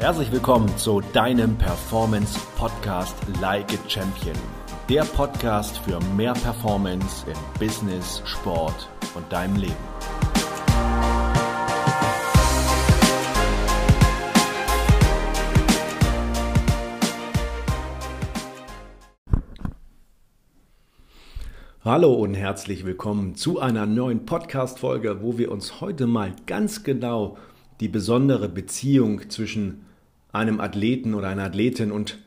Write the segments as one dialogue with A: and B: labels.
A: Herzlich willkommen zu deinem Performance Podcast Like a Champion. Der Podcast für mehr Performance im Business, Sport und deinem Leben. Hallo und herzlich willkommen zu einer neuen Podcast-Folge, wo wir uns heute mal ganz genau die besondere Beziehung zwischen einem Athleten oder einer Athletin und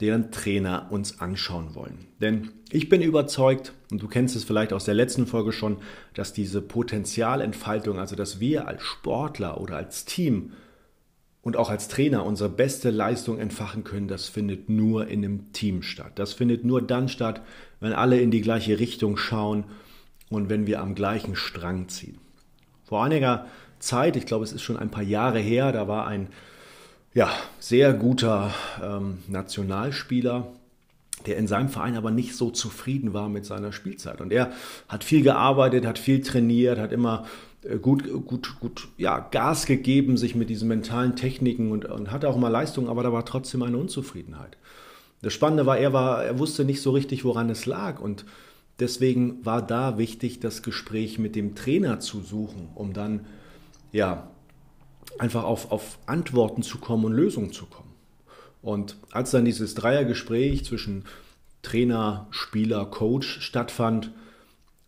A: deren Trainer uns anschauen wollen. Denn ich bin überzeugt, und du kennst es vielleicht aus der letzten Folge schon, dass diese Potenzialentfaltung, also dass wir als Sportler oder als Team und auch als Trainer unsere beste Leistung entfachen können, das findet nur in einem Team statt. Das findet nur dann statt, wenn alle in die gleiche Richtung schauen und wenn wir am gleichen Strang ziehen. Vor einiger Zeit, ich glaube es ist schon ein paar Jahre her, da war ein ja, sehr guter ähm, Nationalspieler, der in seinem Verein aber nicht so zufrieden war mit seiner Spielzeit. Und er hat viel gearbeitet, hat viel trainiert, hat immer äh, gut, gut, gut ja, Gas gegeben, sich mit diesen mentalen Techniken und, und hatte auch mal Leistung, aber da war trotzdem eine Unzufriedenheit. Das Spannende war, er war, er wusste nicht so richtig, woran es lag und deswegen war da wichtig, das Gespräch mit dem Trainer zu suchen, um dann ja einfach auf, auf Antworten zu kommen und Lösungen zu kommen. Und als dann dieses Dreiergespräch zwischen Trainer, Spieler, Coach stattfand,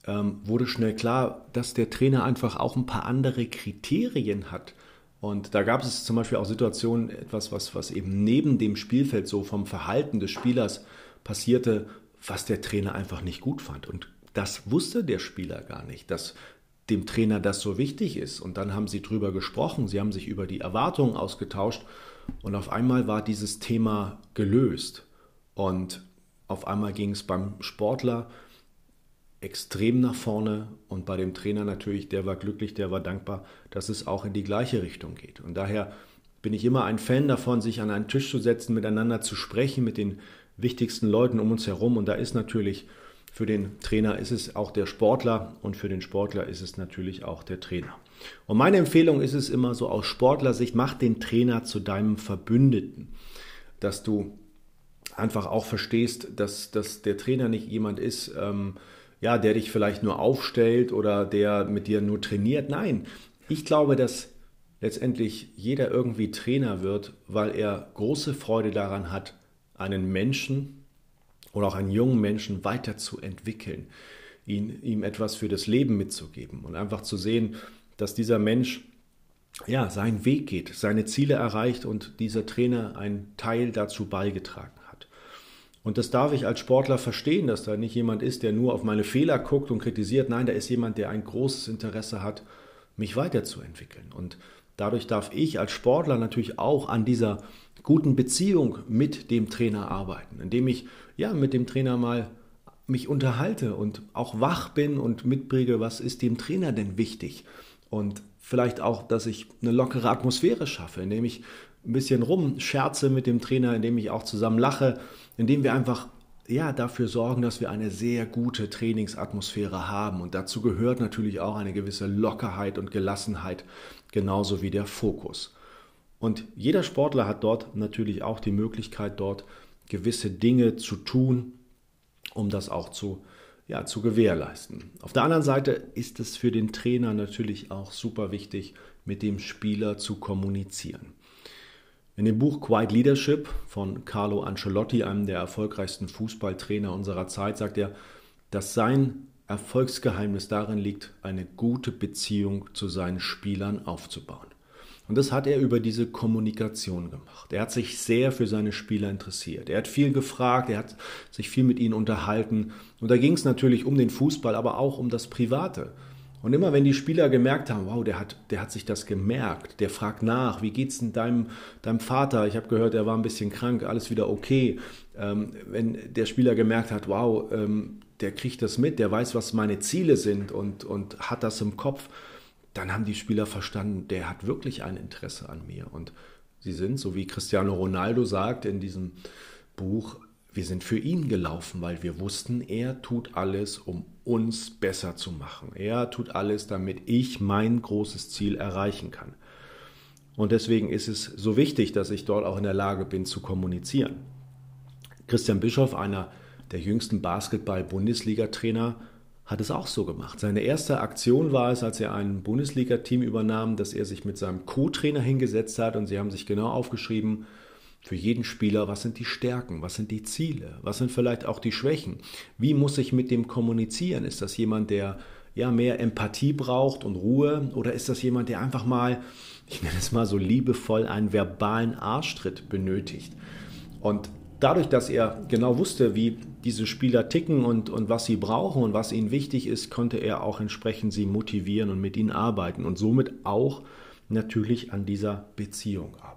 A: ähm, wurde schnell klar, dass der Trainer einfach auch ein paar andere Kriterien hat. Und da gab es zum Beispiel auch Situationen, etwas, was, was eben neben dem Spielfeld so vom Verhalten des Spielers passierte, was der Trainer einfach nicht gut fand. Und das wusste der Spieler gar nicht, dass dem Trainer das so wichtig ist. Und dann haben sie drüber gesprochen, sie haben sich über die Erwartungen ausgetauscht und auf einmal war dieses Thema gelöst. Und auf einmal ging es beim Sportler extrem nach vorne und bei dem Trainer natürlich, der war glücklich, der war dankbar, dass es auch in die gleiche Richtung geht. Und daher bin ich immer ein Fan davon, sich an einen Tisch zu setzen, miteinander zu sprechen, mit den wichtigsten Leuten um uns herum. Und da ist natürlich für den Trainer ist es auch der Sportler und für den Sportler ist es natürlich auch der Trainer. Und meine Empfehlung ist es immer so aus Sportlersicht, mach den Trainer zu deinem Verbündeten, dass du einfach auch verstehst, dass, dass der Trainer nicht jemand ist, ähm, ja, der dich vielleicht nur aufstellt oder der mit dir nur trainiert. Nein, ich glaube, dass letztendlich jeder irgendwie Trainer wird, weil er große Freude daran hat, einen Menschen oder auch einen jungen Menschen weiterzuentwickeln, ihn, ihm etwas für das Leben mitzugeben und einfach zu sehen, dass dieser Mensch ja, seinen Weg geht, seine Ziele erreicht und dieser Trainer einen Teil dazu beigetragen hat. Und das darf ich als Sportler verstehen, dass da nicht jemand ist, der nur auf meine Fehler guckt und kritisiert. Nein, da ist jemand, der ein großes Interesse hat, mich weiterzuentwickeln. Und dadurch darf ich als Sportler natürlich auch an dieser guten Beziehung mit dem Trainer arbeiten, indem ich ja mit dem Trainer mal mich unterhalte und auch wach bin und mitbringe, was ist dem Trainer denn wichtig. Und vielleicht auch, dass ich eine lockere Atmosphäre schaffe, indem ich ein bisschen rumscherze mit dem Trainer, indem ich auch zusammen lache, indem wir einfach ja, dafür sorgen, dass wir eine sehr gute Trainingsatmosphäre haben. Und dazu gehört natürlich auch eine gewisse Lockerheit und Gelassenheit, genauso wie der Fokus. Und jeder Sportler hat dort natürlich auch die Möglichkeit, dort gewisse Dinge zu tun, um das auch zu, ja, zu gewährleisten. Auf der anderen Seite ist es für den Trainer natürlich auch super wichtig, mit dem Spieler zu kommunizieren. In dem Buch Quiet Leadership von Carlo Ancelotti, einem der erfolgreichsten Fußballtrainer unserer Zeit, sagt er, dass sein Erfolgsgeheimnis darin liegt, eine gute Beziehung zu seinen Spielern aufzubauen. Und das hat er über diese Kommunikation gemacht. Er hat sich sehr für seine Spieler interessiert. Er hat viel gefragt, er hat sich viel mit ihnen unterhalten. Und da ging es natürlich um den Fußball, aber auch um das Private. Und immer wenn die Spieler gemerkt haben, wow, der hat, der hat sich das gemerkt, der fragt nach, wie geht's denn deinem, deinem Vater? Ich habe gehört, er war ein bisschen krank, alles wieder okay. Ähm, wenn der Spieler gemerkt hat, wow, ähm, der kriegt das mit, der weiß, was meine Ziele sind und, und hat das im Kopf, dann haben die Spieler verstanden, der hat wirklich ein Interesse an mir. Und sie sind, so wie Cristiano Ronaldo sagt in diesem Buch, wir sind für ihn gelaufen, weil wir wussten, er tut alles, um uns besser zu machen. Er tut alles, damit ich mein großes Ziel erreichen kann. Und deswegen ist es so wichtig, dass ich dort auch in der Lage bin zu kommunizieren. Christian Bischoff, einer der jüngsten Basketball-Bundesliga-Trainer, hat es auch so gemacht. Seine erste Aktion war es, als er ein Bundesliga-Team übernahm, dass er sich mit seinem Co-Trainer hingesetzt hat und sie haben sich genau aufgeschrieben, für jeden Spieler, was sind die Stärken, was sind die Ziele, was sind vielleicht auch die Schwächen, wie muss ich mit dem kommunizieren? Ist das jemand, der ja mehr Empathie braucht und Ruhe oder ist das jemand, der einfach mal, ich nenne es mal so liebevoll, einen verbalen Arschtritt benötigt? Und dadurch, dass er genau wusste, wie diese Spieler ticken und, und was sie brauchen und was ihnen wichtig ist, konnte er auch entsprechend sie motivieren und mit ihnen arbeiten und somit auch natürlich an dieser Beziehung arbeiten.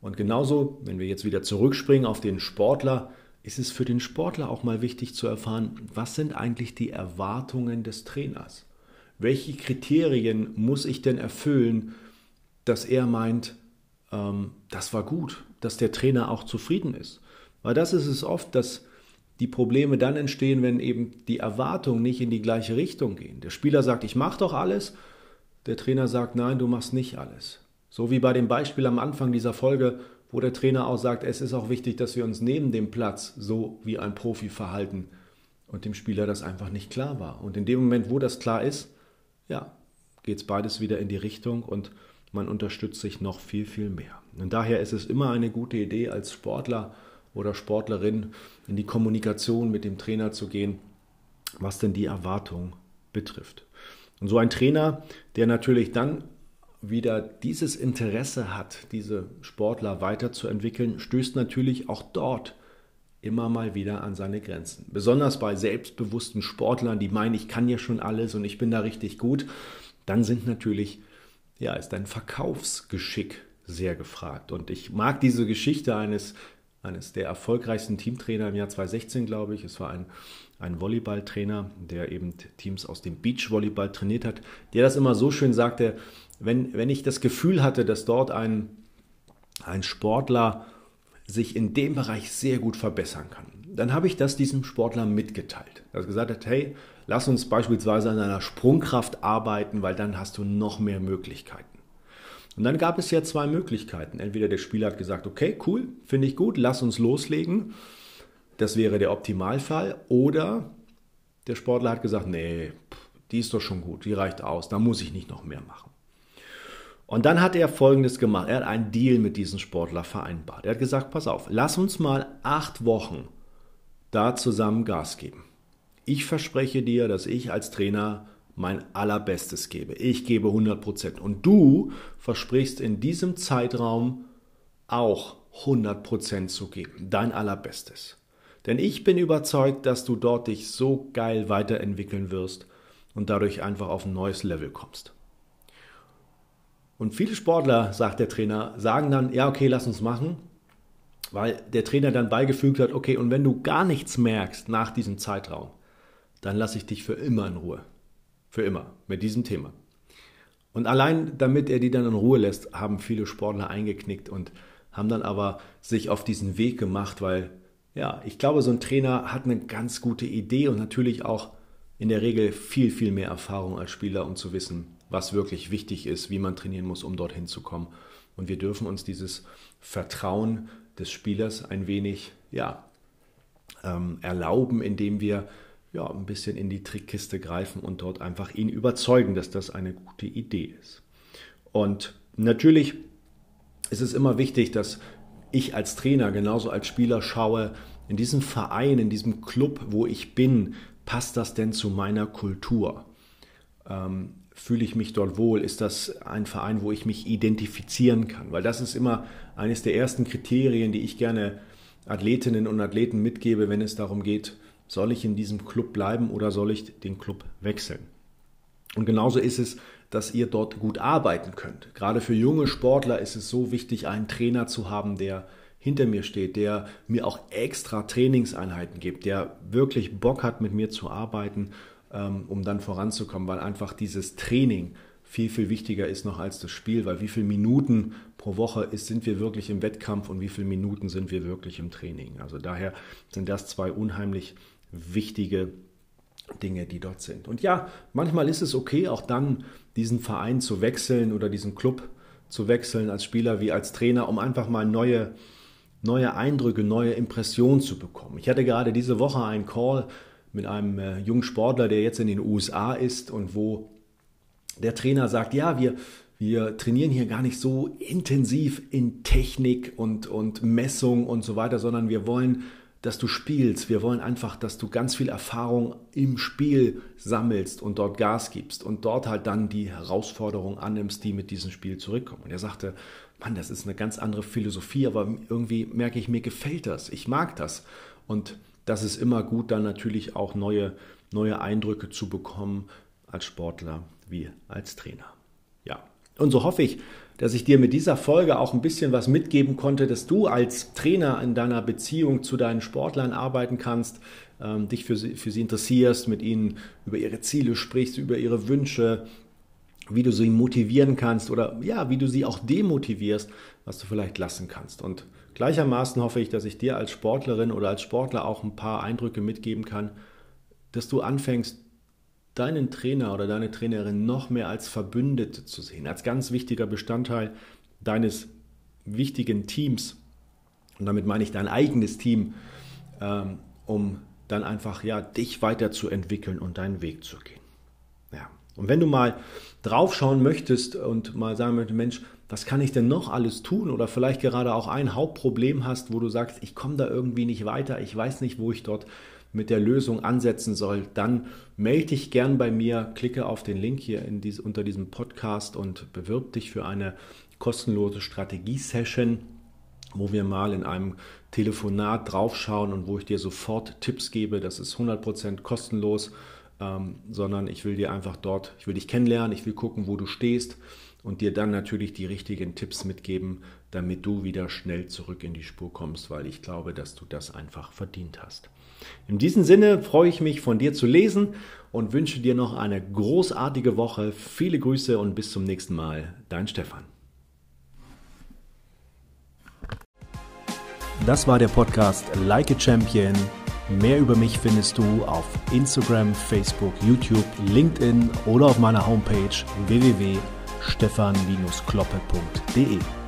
A: Und genauso, wenn wir jetzt wieder zurückspringen auf den Sportler, ist es für den Sportler auch mal wichtig zu erfahren, was sind eigentlich die Erwartungen des Trainers? Welche Kriterien muss ich denn erfüllen, dass er meint, ähm, das war gut, dass der Trainer auch zufrieden ist? Weil das ist es oft, dass die Probleme dann entstehen, wenn eben die Erwartungen nicht in die gleiche Richtung gehen. Der Spieler sagt, ich mache doch alles, der Trainer sagt, nein, du machst nicht alles. So wie bei dem Beispiel am Anfang dieser Folge, wo der Trainer auch sagt, es ist auch wichtig, dass wir uns neben dem Platz so wie ein Profi verhalten und dem Spieler das einfach nicht klar war. Und in dem Moment, wo das klar ist, ja, geht es beides wieder in die Richtung und man unterstützt sich noch viel, viel mehr. Und daher ist es immer eine gute Idee, als Sportler oder Sportlerin in die Kommunikation mit dem Trainer zu gehen, was denn die Erwartung betrifft. Und so ein Trainer, der natürlich dann wieder dieses Interesse hat, diese Sportler weiterzuentwickeln, stößt natürlich auch dort immer mal wieder an seine Grenzen. Besonders bei selbstbewussten Sportlern, die meinen, ich kann ja schon alles und ich bin da richtig gut, dann sind natürlich, ja, ist ein Verkaufsgeschick sehr gefragt. Und ich mag diese Geschichte eines, eines der erfolgreichsten Teamtrainer im Jahr 2016, glaube ich. Es war ein, ein Volleyballtrainer, der eben Teams aus dem Beachvolleyball trainiert hat, der das immer so schön sagte, wenn, wenn ich das Gefühl hatte, dass dort ein, ein Sportler sich in dem Bereich sehr gut verbessern kann, dann habe ich das diesem Sportler mitgeteilt. Er hat gesagt hat, hey, lass uns beispielsweise an einer Sprungkraft arbeiten, weil dann hast du noch mehr Möglichkeiten. Und dann gab es ja zwei Möglichkeiten. Entweder der Spieler hat gesagt, okay, cool, finde ich gut, lass uns loslegen. Das wäre der Optimalfall. Oder der Sportler hat gesagt, nee, die ist doch schon gut, die reicht aus, da muss ich nicht noch mehr machen. Und dann hat er Folgendes gemacht. Er hat einen Deal mit diesem Sportler vereinbart. Er hat gesagt, pass auf, lass uns mal acht Wochen da zusammen Gas geben. Ich verspreche dir, dass ich als Trainer mein allerbestes gebe. Ich gebe 100 Prozent. Und du versprichst in diesem Zeitraum auch 100 Prozent zu geben. Dein allerbestes. Denn ich bin überzeugt, dass du dort dich so geil weiterentwickeln wirst und dadurch einfach auf ein neues Level kommst. Und viele Sportler, sagt der Trainer, sagen dann, ja, okay, lass uns machen, weil der Trainer dann beigefügt hat, okay, und wenn du gar nichts merkst nach diesem Zeitraum, dann lasse ich dich für immer in Ruhe. Für immer mit diesem Thema. Und allein damit er die dann in Ruhe lässt, haben viele Sportler eingeknickt und haben dann aber sich auf diesen Weg gemacht, weil, ja, ich glaube, so ein Trainer hat eine ganz gute Idee und natürlich auch in der Regel viel, viel mehr Erfahrung als Spieler, um zu wissen, was wirklich wichtig ist, wie man trainieren muss, um dorthin zu kommen. Und wir dürfen uns dieses Vertrauen des Spielers ein wenig ja, ähm, erlauben, indem wir ja, ein bisschen in die Trickkiste greifen und dort einfach ihn überzeugen, dass das eine gute Idee ist. Und natürlich ist es immer wichtig, dass ich als Trainer genauso als Spieler schaue, in diesem Verein, in diesem Club, wo ich bin, passt das denn zu meiner Kultur? Ähm, fühle ich mich dort wohl? Ist das ein Verein, wo ich mich identifizieren kann? Weil das ist immer eines der ersten Kriterien, die ich gerne Athletinnen und Athleten mitgebe, wenn es darum geht, soll ich in diesem Club bleiben oder soll ich den Club wechseln? Und genauso ist es, dass ihr dort gut arbeiten könnt. Gerade für junge Sportler ist es so wichtig, einen Trainer zu haben, der hinter mir steht, der mir auch extra Trainingseinheiten gibt, der wirklich Bock hat, mit mir zu arbeiten ähm, um dann voranzukommen, weil einfach dieses Training viel, viel wichtiger ist noch als das Spiel, weil wie viele Minuten pro Woche ist, sind wir wirklich im Wettkampf und wie viele Minuten sind wir wirklich im Training. Also daher sind das zwei unheimlich wichtige Dinge, die dort sind. Und ja, manchmal ist es okay, auch dann diesen Verein zu wechseln oder diesen Club zu wechseln als Spieler wie als Trainer, um einfach mal neue, neue Eindrücke, neue Impressionen zu bekommen. Ich hatte gerade diese Woche einen Call mit einem äh, jungen Sportler, der jetzt in den USA ist und wo der Trainer sagt, ja, wir, wir trainieren hier gar nicht so intensiv in Technik und, und Messung und so weiter, sondern wir wollen, dass du spielst. Wir wollen einfach, dass du ganz viel Erfahrung im Spiel sammelst und dort Gas gibst und dort halt dann die Herausforderung annimmst, die mit diesem Spiel zurückkommen. Und er sagte, Mann, das ist eine ganz andere Philosophie, aber irgendwie merke ich, mir gefällt das. Ich mag das. Und das ist immer gut, dann natürlich auch neue, neue Eindrücke zu bekommen als Sportler wie als Trainer. Ja, und so hoffe ich, dass ich dir mit dieser Folge auch ein bisschen was mitgeben konnte, dass du als Trainer in deiner Beziehung zu deinen Sportlern arbeiten kannst, ähm, dich für sie, für sie interessierst, mit ihnen über ihre Ziele sprichst, über ihre Wünsche, wie du sie motivieren kannst oder ja, wie du sie auch demotivierst, was du vielleicht lassen kannst. Und gleichermaßen hoffe ich, dass ich dir als Sportlerin oder als Sportler auch ein paar Eindrücke mitgeben kann, dass du anfängst, deinen Trainer oder deine Trainerin noch mehr als Verbündete zu sehen, als ganz wichtiger Bestandteil deines wichtigen Teams. Und damit meine ich dein eigenes Team, ähm, um dann einfach ja dich weiterzuentwickeln und deinen Weg zu gehen. Ja. Und wenn du mal draufschauen möchtest und mal sagen möchtest, Mensch, was kann ich denn noch alles tun? Oder vielleicht gerade auch ein Hauptproblem hast, wo du sagst, ich komme da irgendwie nicht weiter, ich weiß nicht, wo ich dort mit der Lösung ansetzen soll, dann melde dich gern bei mir, klicke auf den Link hier dies, unter diesem Podcast und bewirb dich für eine kostenlose Strategie-Session, wo wir mal in einem Telefonat draufschauen und wo ich dir sofort Tipps gebe. Das ist 100% kostenlos, ähm, sondern ich will dir einfach dort, ich will dich kennenlernen, ich will gucken, wo du stehst und dir dann natürlich die richtigen Tipps mitgeben, damit du wieder schnell zurück in die Spur kommst, weil ich glaube, dass du das einfach verdient hast. In diesem Sinne freue ich mich von dir zu lesen und wünsche dir noch eine großartige Woche. Viele Grüße und bis zum nächsten Mal. Dein Stefan. Das war der Podcast Like a Champion. Mehr über mich findest du auf Instagram, Facebook, YouTube, LinkedIn oder auf meiner Homepage www.stefan-kloppe.de.